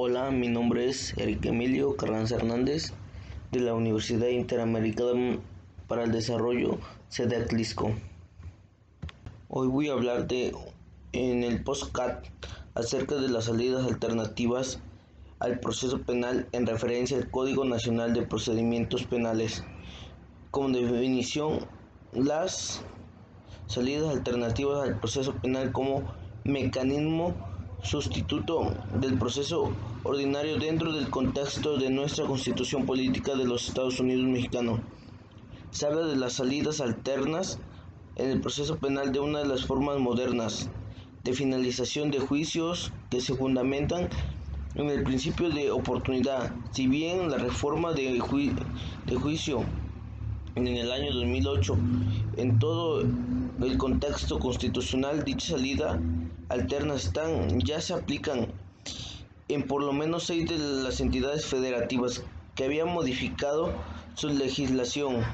Hola, mi nombre es Eric Emilio Carranza Hernández de la Universidad Interamericana para el Desarrollo, sede Atlisco. Hoy voy a hablar de en el postcat acerca de las salidas alternativas al proceso penal en referencia al Código Nacional de Procedimientos Penales. Como definición, las salidas alternativas al proceso penal como mecanismo sustituto del proceso ordinario dentro del contexto de nuestra constitución política de los Estados Unidos mexicanos. Se habla de las salidas alternas en el proceso penal de una de las formas modernas de finalización de juicios que se fundamentan en el principio de oportunidad. Si bien la reforma de, de juicio en el año 2008 en todo el contexto constitucional dicha salida alterna están ya se aplican en por lo menos seis de las entidades federativas que habían modificado su legislación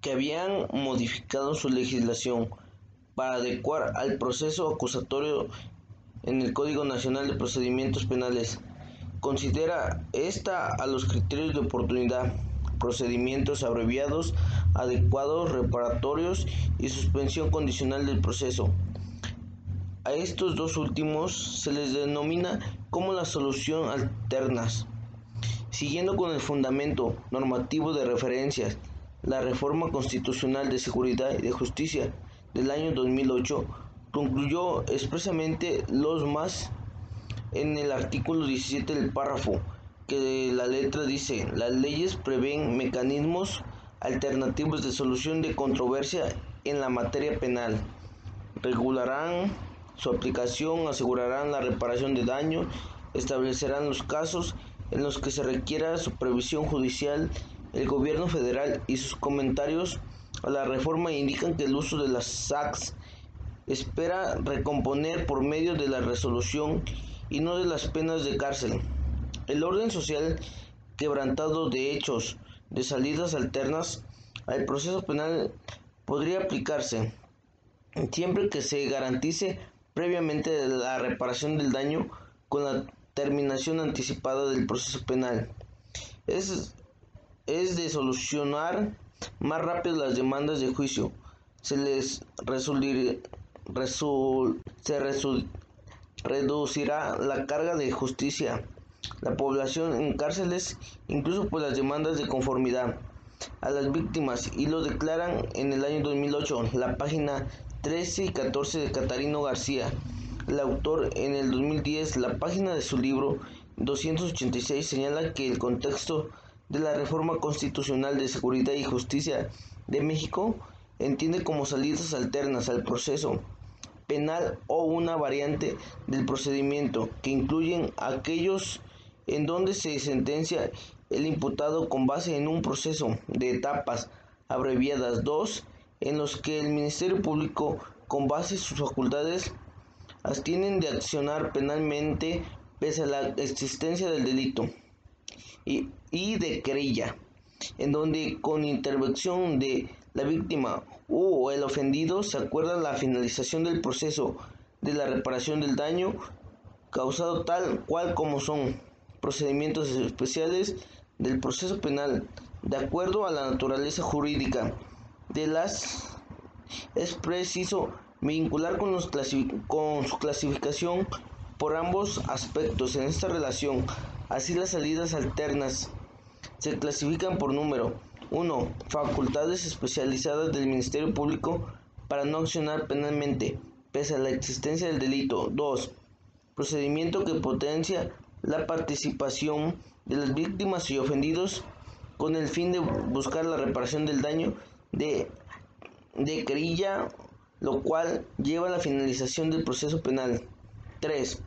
que habían modificado su legislación para adecuar al proceso acusatorio en el Código Nacional de Procedimientos Penales. Considera esta a los criterios de oportunidad procedimientos abreviados, adecuados, reparatorios y suspensión condicional del proceso. A estos dos últimos se les denomina como la solución alternas. Siguiendo con el fundamento normativo de referencias, la reforma constitucional de seguridad y de justicia del año 2008 concluyó expresamente los más en el artículo 17 del párrafo que la letra dice, las leyes prevén mecanismos alternativos de solución de controversia en la materia penal, regularán su aplicación, asegurarán la reparación de daño, establecerán los casos en los que se requiera supervisión judicial, el gobierno federal y sus comentarios a la reforma indican que el uso de las SACs espera recomponer por medio de la resolución y no de las penas de cárcel. El orden social quebrantado de hechos de salidas alternas al proceso penal podría aplicarse siempre que se garantice previamente la reparación del daño con la terminación anticipada del proceso penal. Es, es de solucionar más rápido las demandas de juicio. Se les resul, se reducirá la carga de justicia la población en cárceles, incluso por las demandas de conformidad a las víctimas y lo declaran en el año 2008 la página 13 y 14 de Catarino García. El autor en el 2010 la página de su libro 286 señala que el contexto de la reforma constitucional de seguridad y justicia de México entiende como salidas alternas al proceso penal o una variante del procedimiento que incluyen aquellos en donde se sentencia el imputado con base en un proceso de etapas abreviadas, dos, en los que el Ministerio Público, con base en sus facultades, abstienen de accionar penalmente pese a la existencia del delito, y, y de querella, en donde con intervención de la víctima o el ofendido se acuerda la finalización del proceso de la reparación del daño causado tal cual como son procedimientos especiales del proceso penal de acuerdo a la naturaleza jurídica de las es preciso vincular con, su clasificación por ambos aspectos en esta relación así las salidas alternas se clasifican por número 1. Facultades especializadas del Ministerio Público para no accionar penalmente, pese a la existencia del delito. 2. Procedimiento que potencia la participación de las víctimas y ofendidos con el fin de buscar la reparación del daño de, de querella, lo cual lleva a la finalización del proceso penal. 3.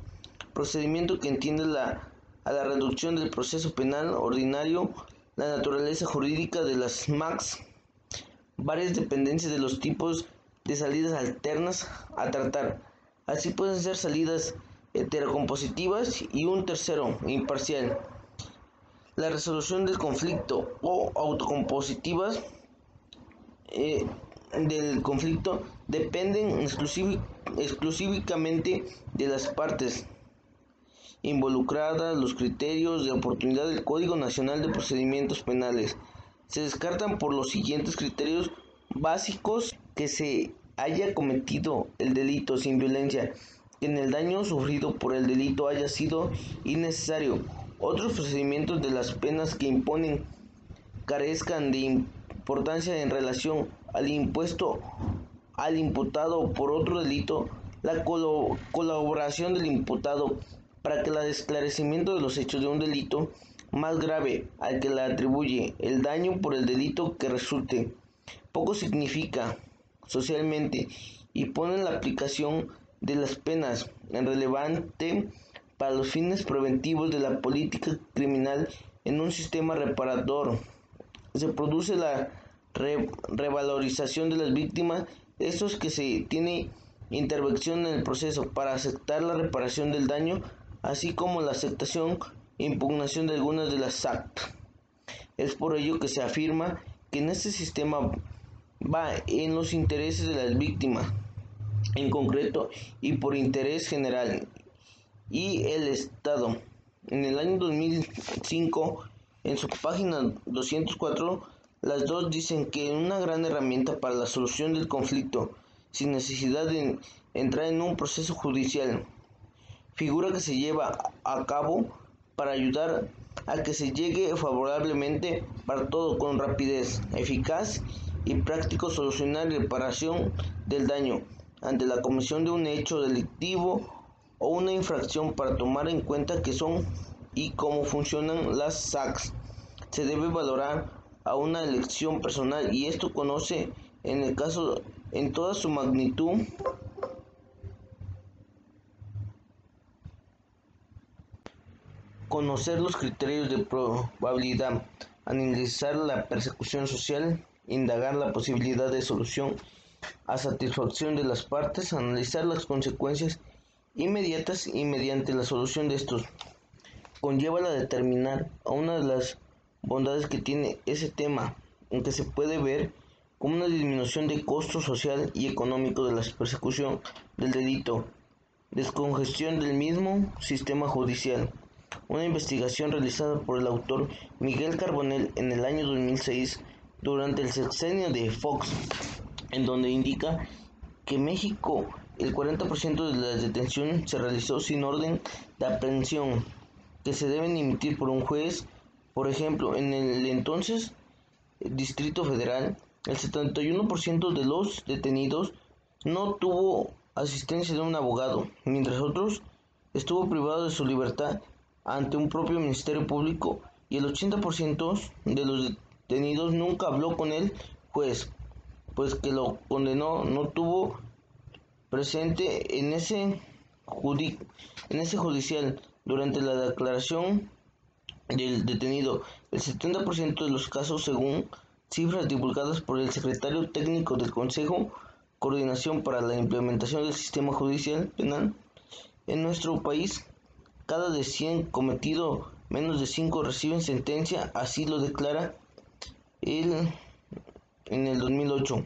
Procedimiento que entiende la, a la reducción del proceso penal ordinario, la naturaleza jurídica de las MAX, varias dependencias de los tipos de salidas alternas a tratar. Así pueden ser salidas heterocompositivas y un tercero, imparcial. La resolución del conflicto o autocompositivas eh, del conflicto dependen exclusivamente de las partes involucradas los criterios de oportunidad del Código Nacional de Procedimientos Penales. Se descartan por los siguientes criterios básicos que se haya cometido el delito sin violencia, que en el daño sufrido por el delito haya sido innecesario. Otros procedimientos de las penas que imponen carezcan de importancia en relación al impuesto al imputado por otro delito, la colaboración del imputado para que el esclarecimiento de los hechos de un delito más grave al que le atribuye el daño por el delito que resulte poco significa socialmente y pone la aplicación de las penas en relevante para los fines preventivos de la política criminal en un sistema reparador. Se produce la revalorización de las víctimas, estos que se tiene intervención en el proceso para aceptar la reparación del daño, así como la aceptación e impugnación de algunas de las actas. Es por ello que se afirma que en este sistema va en los intereses de las víctimas en concreto y por interés general y el Estado. En el año 2005, en su página 204, las dos dicen que una gran herramienta para la solución del conflicto, sin necesidad de entrar en un proceso judicial, figura que se lleva a cabo para ayudar a que se llegue favorablemente para todo con rapidez, eficaz y práctico solucionar y reparación del daño ante la comisión de un hecho delictivo o una infracción para tomar en cuenta qué son y cómo funcionan las SACs. Se debe valorar a una elección personal y esto conoce en el caso en toda su magnitud conocer los criterios de probabilidad, analizar la persecución social indagar la posibilidad de solución a satisfacción de las partes, analizar las consecuencias inmediatas y mediante la solución de estos. Conlleva la determinar a una de las bondades que tiene ese tema, en que se puede ver como una disminución de costo social y económico de la persecución del delito, descongestión del mismo sistema judicial. Una investigación realizada por el autor Miguel Carbonell en el año 2006 durante el sexenio de Fox, en donde indica que México el 40% de las detenciones se realizó sin orden de aprehensión que se deben emitir por un juez. Por ejemplo, en el entonces Distrito Federal, el 71% de los detenidos no tuvo asistencia de un abogado, mientras otros estuvo privado de su libertad ante un propio Ministerio Público y el 80% de los detenidos nunca habló con el juez, pues que lo condenó no tuvo presente en ese, en ese judicial durante la declaración del detenido. El 70% de los casos, según cifras divulgadas por el secretario técnico del Consejo Coordinación para la Implementación del Sistema Judicial Penal, en nuestro país, cada de 100 cometido, menos de 5 reciben sentencia, así lo declara el, en el 2008.